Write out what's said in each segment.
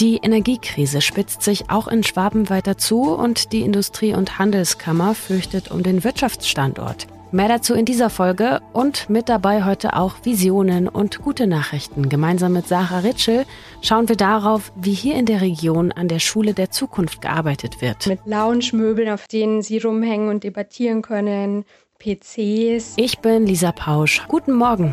Die Energiekrise spitzt sich auch in Schwaben weiter zu und die Industrie- und Handelskammer fürchtet um den Wirtschaftsstandort. Mehr dazu in dieser Folge und mit dabei heute auch Visionen und gute Nachrichten. Gemeinsam mit Sarah Ritschel schauen wir darauf, wie hier in der Region an der Schule der Zukunft gearbeitet wird. Mit Lounge-Möbeln, auf denen sie rumhängen und debattieren können, PCs. Ich bin Lisa Pausch. Guten Morgen.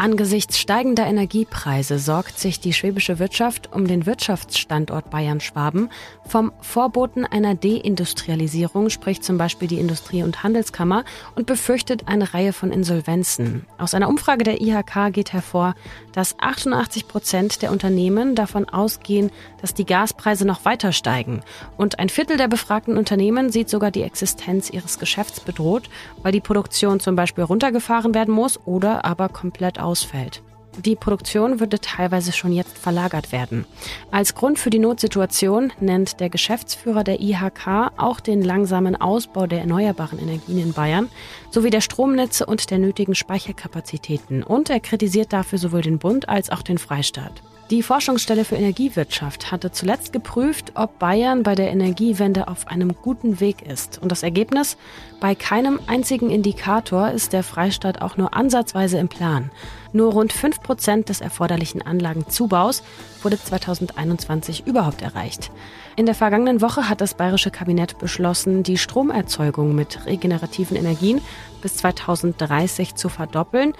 Angesichts steigender Energiepreise sorgt sich die schwäbische Wirtschaft um den Wirtschaftsstandort Bayern-Schwaben. Vom Vorboten einer Deindustrialisierung spricht zum Beispiel die Industrie- und Handelskammer und befürchtet eine Reihe von Insolvenzen. Aus einer Umfrage der IHK geht hervor, dass 88 Prozent der Unternehmen davon ausgehen, dass die Gaspreise noch weiter steigen. Und ein Viertel der befragten Unternehmen sieht sogar die Existenz ihres Geschäfts bedroht, weil die Produktion zum Beispiel runtergefahren werden muss oder aber komplett ausfällt. Die Produktion würde teilweise schon jetzt verlagert werden. Als Grund für die Notsituation nennt der Geschäftsführer der IHK auch den langsamen Ausbau der erneuerbaren Energien in Bayern sowie der Stromnetze und der nötigen Speicherkapazitäten. Und er kritisiert dafür sowohl den Bund als auch den Freistaat. Die Forschungsstelle für Energiewirtschaft hatte zuletzt geprüft, ob Bayern bei der Energiewende auf einem guten Weg ist. Und das Ergebnis? Bei keinem einzigen Indikator ist der Freistaat auch nur ansatzweise im Plan. Nur rund 5 Prozent des erforderlichen Anlagenzubaus wurde 2021 überhaupt erreicht. In der vergangenen Woche hat das bayerische Kabinett beschlossen, die Stromerzeugung mit regenerativen Energien bis 2030 zu verdoppeln.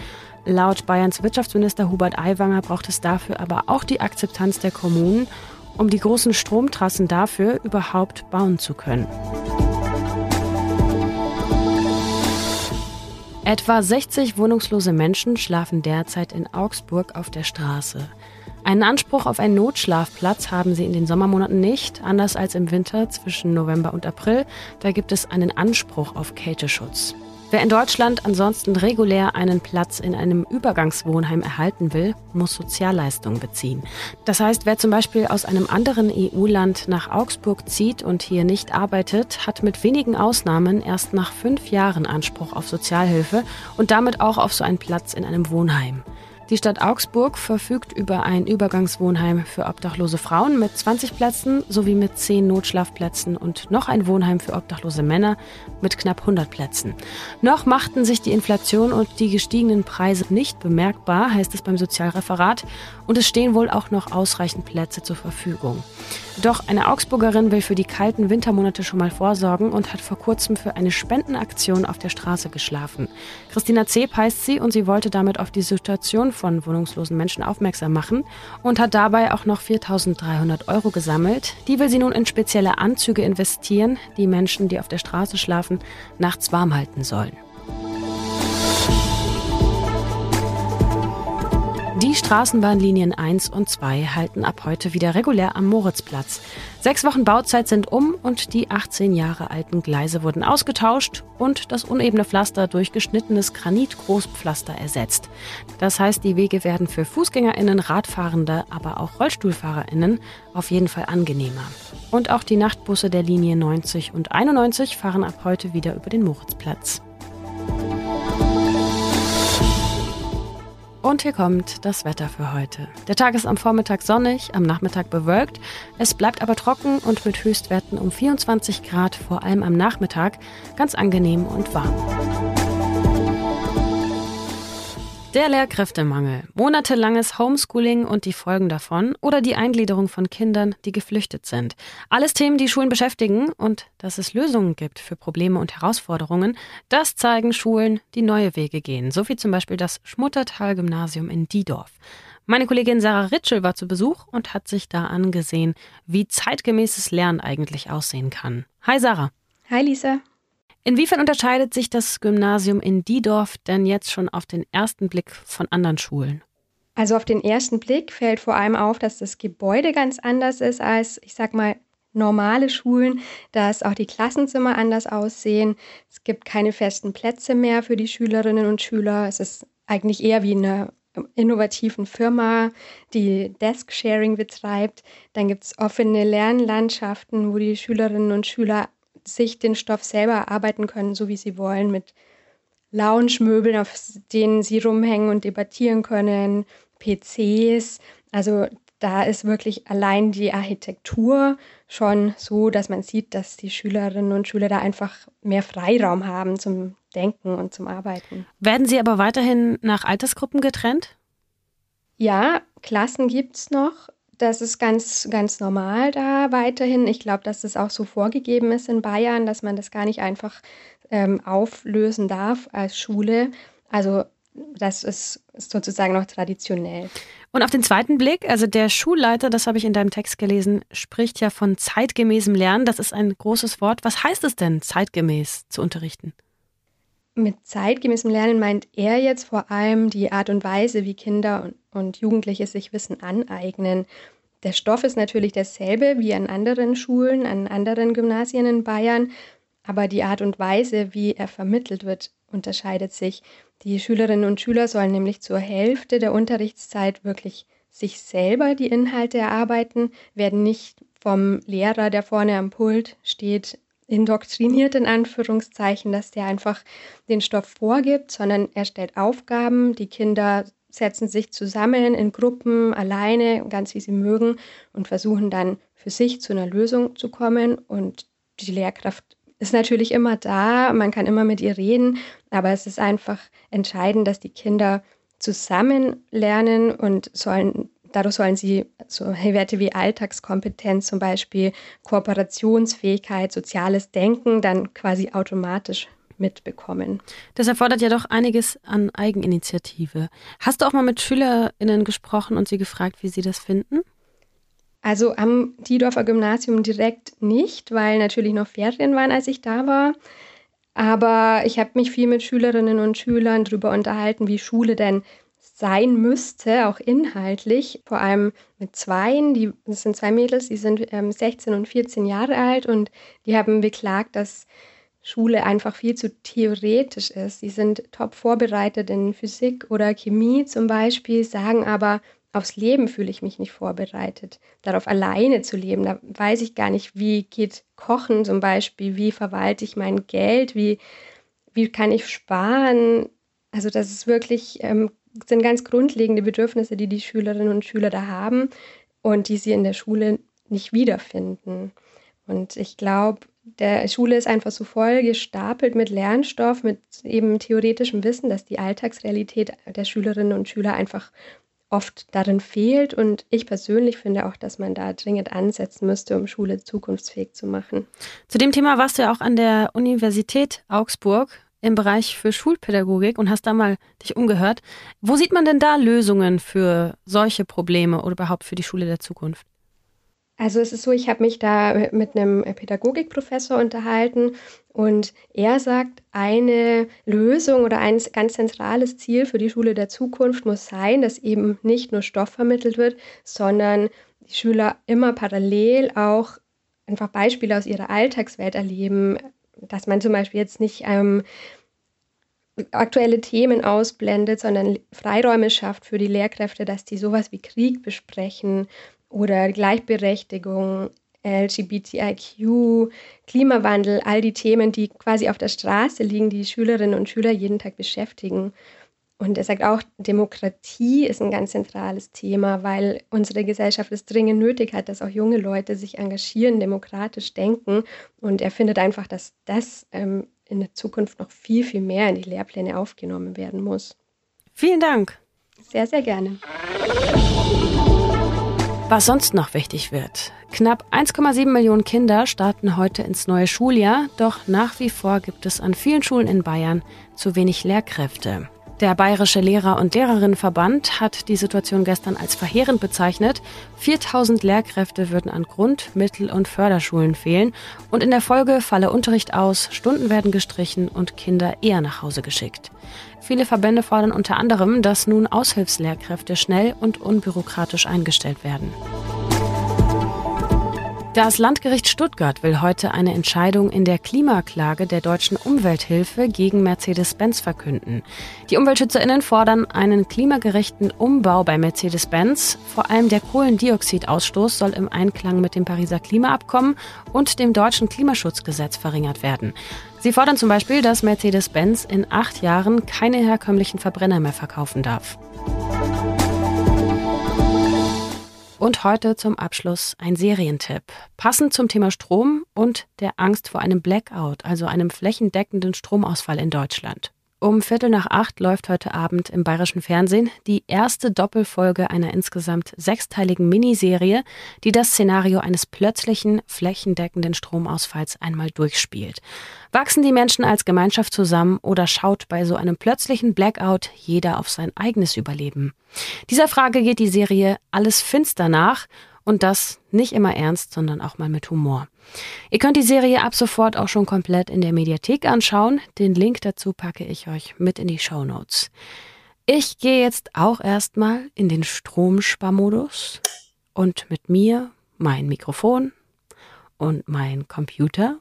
Laut Bayerns Wirtschaftsminister Hubert Aiwanger braucht es dafür aber auch die Akzeptanz der Kommunen, um die großen Stromtrassen dafür überhaupt bauen zu können. Etwa 60 wohnungslose Menschen schlafen derzeit in Augsburg auf der Straße. Einen Anspruch auf einen Notschlafplatz haben sie in den Sommermonaten nicht, anders als im Winter zwischen November und April. Da gibt es einen Anspruch auf Kälteschutz. Wer in Deutschland ansonsten regulär einen Platz in einem Übergangswohnheim erhalten will, muss Sozialleistungen beziehen. Das heißt, wer zum Beispiel aus einem anderen EU-Land nach Augsburg zieht und hier nicht arbeitet, hat mit wenigen Ausnahmen erst nach fünf Jahren Anspruch auf Sozialhilfe und damit auch auf so einen Platz in einem Wohnheim. Die Stadt Augsburg verfügt über ein Übergangswohnheim für obdachlose Frauen mit 20 Plätzen sowie mit 10 Notschlafplätzen und noch ein Wohnheim für obdachlose Männer mit knapp 100 Plätzen. Noch machten sich die Inflation und die gestiegenen Preise nicht bemerkbar, heißt es beim Sozialreferat, und es stehen wohl auch noch ausreichend Plätze zur Verfügung. Doch eine Augsburgerin will für die kalten Wintermonate schon mal vorsorgen und hat vor kurzem für eine Spendenaktion auf der Straße geschlafen. Christina Zeb heißt sie und sie wollte damit auf die Situation von wohnungslosen Menschen aufmerksam machen und hat dabei auch noch 4.300 Euro gesammelt. Die will sie nun in spezielle Anzüge investieren, die Menschen, die auf der Straße schlafen, nachts warm halten sollen. Die Straßenbahnlinien 1 und 2 halten ab heute wieder regulär am Moritzplatz. Sechs Wochen Bauzeit sind um und die 18 Jahre alten Gleise wurden ausgetauscht und das unebene Pflaster durch geschnittenes Granit-Großpflaster ersetzt. Das heißt, die Wege werden für FußgängerInnen, Radfahrende, aber auch RollstuhlfahrerInnen auf jeden Fall angenehmer. Und auch die Nachtbusse der Linie 90 und 91 fahren ab heute wieder über den Moritzplatz. Und hier kommt das Wetter für heute. Der Tag ist am Vormittag sonnig, am Nachmittag bewölkt. Es bleibt aber trocken und mit Höchstwerten um 24 Grad, vor allem am Nachmittag, ganz angenehm und warm. Der Lehrkräftemangel, monatelanges Homeschooling und die Folgen davon oder die Eingliederung von Kindern, die geflüchtet sind. Alles Themen, die Schulen beschäftigen und dass es Lösungen gibt für Probleme und Herausforderungen, das zeigen Schulen, die neue Wege gehen. So wie zum Beispiel das Schmuttertal-Gymnasium in Diedorf. Meine Kollegin Sarah Ritschel war zu Besuch und hat sich da angesehen, wie zeitgemäßes Lernen eigentlich aussehen kann. Hi Sarah. Hi Lisa. Inwiefern unterscheidet sich das Gymnasium in Diedorf denn jetzt schon auf den ersten Blick von anderen Schulen? Also auf den ersten Blick fällt vor allem auf, dass das Gebäude ganz anders ist als, ich sag mal, normale Schulen, dass auch die Klassenzimmer anders aussehen. Es gibt keine festen Plätze mehr für die Schülerinnen und Schüler. Es ist eigentlich eher wie eine innovativen Firma, die Desk-Sharing betreibt. Dann gibt es offene Lernlandschaften, wo die Schülerinnen und Schüler sich den Stoff selber erarbeiten können, so wie sie wollen, mit Lounge-Möbeln, auf denen sie rumhängen und debattieren können, PCs. Also da ist wirklich allein die Architektur schon so, dass man sieht, dass die Schülerinnen und Schüler da einfach mehr Freiraum haben zum Denken und zum Arbeiten. Werden sie aber weiterhin nach Altersgruppen getrennt? Ja, Klassen gibt es noch. Das ist ganz, ganz normal da weiterhin. Ich glaube, dass das auch so vorgegeben ist in Bayern, dass man das gar nicht einfach ähm, auflösen darf als Schule. Also das ist, ist sozusagen noch traditionell. Und auf den zweiten Blick, also der Schulleiter, das habe ich in deinem Text gelesen, spricht ja von zeitgemäßem Lernen. Das ist ein großes Wort. Was heißt es denn, zeitgemäß zu unterrichten? Mit zeitgemäßem Lernen meint er jetzt vor allem die Art und Weise, wie Kinder und, Jugendliche sich Wissen aneignen. Der Stoff ist natürlich derselbe wie an anderen Schulen, an anderen Gymnasien in Bayern, aber die Art und Weise, wie er vermittelt wird, unterscheidet sich. Die Schülerinnen und Schüler sollen nämlich zur Hälfte der Unterrichtszeit wirklich sich selber die Inhalte erarbeiten, werden nicht vom Lehrer, der vorne am Pult steht, indoktriniert in Anführungszeichen, dass der einfach den Stoff vorgibt, sondern er stellt Aufgaben, die Kinder setzen sich zusammen in Gruppen, alleine, ganz wie sie mögen und versuchen dann für sich zu einer Lösung zu kommen. Und die Lehrkraft ist natürlich immer da, man kann immer mit ihr reden, aber es ist einfach entscheidend, dass die Kinder zusammen lernen und sollen, dadurch sollen sie so Werte wie Alltagskompetenz zum Beispiel, Kooperationsfähigkeit, soziales Denken dann quasi automatisch mitbekommen. Das erfordert ja doch einiges an Eigeninitiative. Hast du auch mal mit SchülerInnen gesprochen und sie gefragt, wie sie das finden? Also am Diedorfer Gymnasium direkt nicht, weil natürlich noch Ferien waren, als ich da war. Aber ich habe mich viel mit Schülerinnen und Schülern darüber unterhalten, wie Schule denn sein müsste, auch inhaltlich. Vor allem mit Zweien, die, das sind zwei Mädels, die sind ähm, 16 und 14 Jahre alt und die haben beklagt, dass Schule einfach viel zu theoretisch ist. Sie sind top vorbereitet in Physik oder Chemie zum Beispiel, sagen aber, aufs Leben fühle ich mich nicht vorbereitet. Darauf alleine zu leben, da weiß ich gar nicht, wie geht Kochen zum Beispiel, wie verwalte ich mein Geld, wie, wie kann ich sparen. Also das ist wirklich, ähm, sind ganz grundlegende Bedürfnisse, die die Schülerinnen und Schüler da haben und die sie in der Schule nicht wiederfinden. Und ich glaube, der Schule ist einfach so voll gestapelt mit Lernstoff, mit eben theoretischem Wissen, dass die Alltagsrealität der Schülerinnen und Schüler einfach oft darin fehlt. Und ich persönlich finde auch, dass man da dringend ansetzen müsste, um Schule zukunftsfähig zu machen. Zu dem Thema warst du ja auch an der Universität Augsburg im Bereich für Schulpädagogik und hast da mal dich umgehört. Wo sieht man denn da Lösungen für solche Probleme oder überhaupt für die Schule der Zukunft? Also es ist so, ich habe mich da mit einem Pädagogikprofessor unterhalten und er sagt, eine Lösung oder ein ganz zentrales Ziel für die Schule der Zukunft muss sein, dass eben nicht nur Stoff vermittelt wird, sondern die Schüler immer parallel auch einfach Beispiele aus ihrer Alltagswelt erleben, dass man zum Beispiel jetzt nicht ähm, aktuelle Themen ausblendet, sondern Freiräume schafft für die Lehrkräfte, dass die sowas wie Krieg besprechen oder Gleichberechtigung, LGBTIQ, Klimawandel, all die Themen, die quasi auf der Straße liegen, die Schülerinnen und Schüler jeden Tag beschäftigen. Und er sagt auch, Demokratie ist ein ganz zentrales Thema, weil unsere Gesellschaft es dringend nötig hat, dass auch junge Leute sich engagieren, demokratisch denken. Und er findet einfach, dass das ähm, in der Zukunft noch viel, viel mehr in die Lehrpläne aufgenommen werden muss. Vielen Dank. Sehr, sehr gerne. Was sonst noch wichtig wird. Knapp 1,7 Millionen Kinder starten heute ins neue Schuljahr, doch nach wie vor gibt es an vielen Schulen in Bayern zu wenig Lehrkräfte. Der Bayerische Lehrer- und Lehrerinnenverband hat die Situation gestern als verheerend bezeichnet. 4000 Lehrkräfte würden an Grund-, Mittel- und Förderschulen fehlen und in der Folge falle Unterricht aus, Stunden werden gestrichen und Kinder eher nach Hause geschickt. Viele Verbände fordern unter anderem, dass nun Aushilfslehrkräfte schnell und unbürokratisch eingestellt werden. Das Landgericht Stuttgart will heute eine Entscheidung in der Klimaklage der deutschen Umwelthilfe gegen Mercedes-Benz verkünden. Die UmweltschützerInnen fordern einen klimagerechten Umbau bei Mercedes-Benz. Vor allem der Kohlendioxidausstoß soll im Einklang mit dem Pariser Klimaabkommen und dem deutschen Klimaschutzgesetz verringert werden. Sie fordern zum Beispiel, dass Mercedes-Benz in acht Jahren keine herkömmlichen Verbrenner mehr verkaufen darf. Und heute zum Abschluss ein Serientipp. Passend zum Thema Strom und der Angst vor einem Blackout, also einem flächendeckenden Stromausfall in Deutschland. Um Viertel nach acht läuft heute Abend im bayerischen Fernsehen die erste Doppelfolge einer insgesamt sechsteiligen Miniserie, die das Szenario eines plötzlichen, flächendeckenden Stromausfalls einmal durchspielt. Wachsen die Menschen als Gemeinschaft zusammen oder schaut bei so einem plötzlichen Blackout jeder auf sein eigenes Überleben? Dieser Frage geht die Serie Alles finster nach und das nicht immer ernst, sondern auch mal mit Humor. Ihr könnt die Serie ab sofort auch schon komplett in der Mediathek anschauen. Den Link dazu packe ich euch mit in die Show Notes. Ich gehe jetzt auch erstmal in den Stromsparmodus und mit mir mein Mikrofon und mein Computer.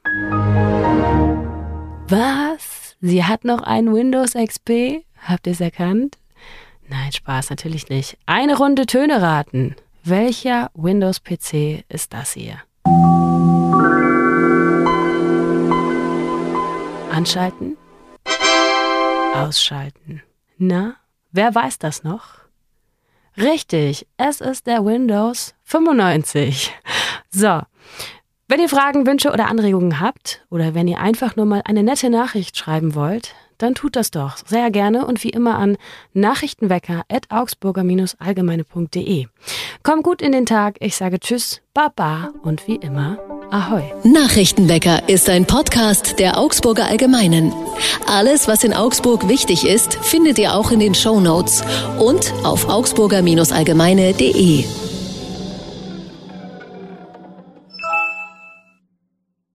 Was? Sie hat noch ein Windows XP? Habt ihr es erkannt? Nein, Spaß, natürlich nicht. Eine Runde Töne raten. Welcher Windows-PC ist das hier? Anschalten? Ausschalten. Na, wer weiß das noch? Richtig, es ist der Windows 95. So, wenn ihr Fragen, Wünsche oder Anregungen habt oder wenn ihr einfach nur mal eine nette Nachricht schreiben wollt, dann tut das doch sehr gerne und wie immer an nachrichtenwecker.augsburger-allgemeine.de. Kommt gut in den Tag, ich sage Tschüss, Baba und wie immer, Ahoi. Nachrichtenwecker ist ein Podcast der Augsburger Allgemeinen. Alles, was in Augsburg wichtig ist, findet ihr auch in den Show Notes und auf augsburger-allgemeine.de.